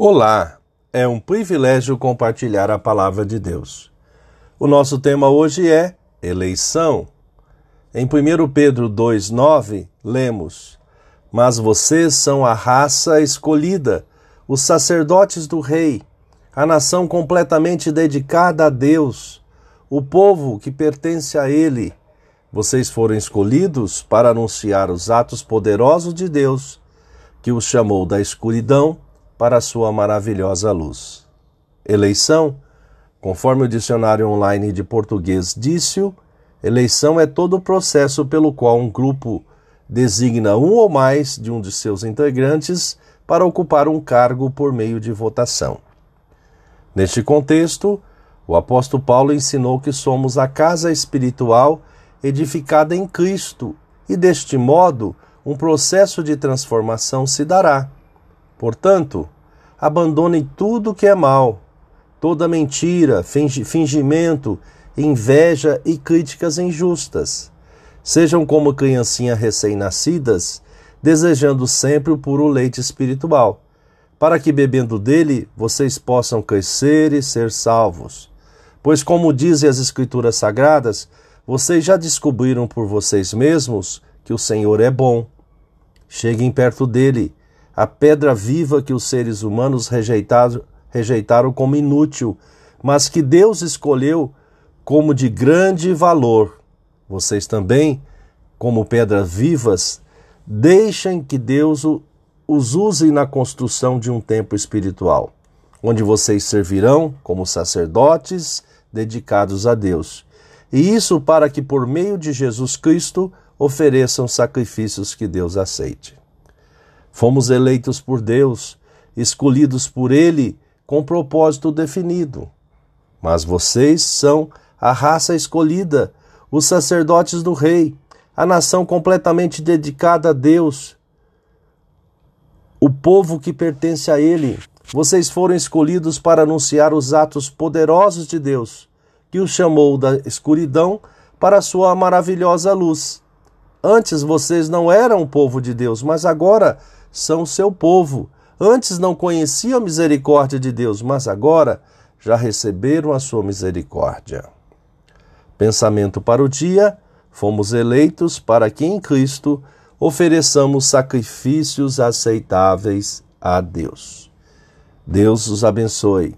Olá, é um privilégio compartilhar a palavra de Deus. O nosso tema hoje é eleição. Em 1 Pedro 2,9, lemos: Mas vocês são a raça escolhida, os sacerdotes do Rei, a nação completamente dedicada a Deus, o povo que pertence a Ele. Vocês foram escolhidos para anunciar os atos poderosos de Deus, que os chamou da escuridão para sua maravilhosa luz. Eleição, conforme o dicionário online de português disse, eleição é todo o processo pelo qual um grupo designa um ou mais de um de seus integrantes para ocupar um cargo por meio de votação. Neste contexto, o apóstolo Paulo ensinou que somos a casa espiritual edificada em Cristo e, deste modo, um processo de transformação se dará. Portanto, abandonem tudo que é mal, toda mentira, fingimento, inveja e críticas injustas. Sejam como criancinhas recém-nascidas, desejando sempre o puro leite espiritual, para que bebendo dele vocês possam crescer e ser salvos. Pois, como dizem as Escrituras Sagradas, vocês já descobriram por vocês mesmos que o Senhor é bom. Cheguem perto dele a pedra viva que os seres humanos rejeitaram, rejeitaram como inútil, mas que Deus escolheu como de grande valor. Vocês também, como pedras vivas, deixem que Deus os use na construção de um templo espiritual, onde vocês servirão como sacerdotes dedicados a Deus. E isso para que, por meio de Jesus Cristo, ofereçam sacrifícios que Deus aceite. Fomos eleitos por Deus, escolhidos por Ele com propósito definido. Mas vocês são a raça escolhida, os sacerdotes do Rei, a nação completamente dedicada a Deus, o povo que pertence a Ele. Vocês foram escolhidos para anunciar os atos poderosos de Deus, que os chamou da escuridão para a sua maravilhosa luz. Antes vocês não eram o povo de Deus, mas agora são seu povo. Antes não conheciam a misericórdia de Deus, mas agora já receberam a sua misericórdia. Pensamento para o dia: fomos eleitos para que em Cristo ofereçamos sacrifícios aceitáveis a Deus. Deus os abençoe.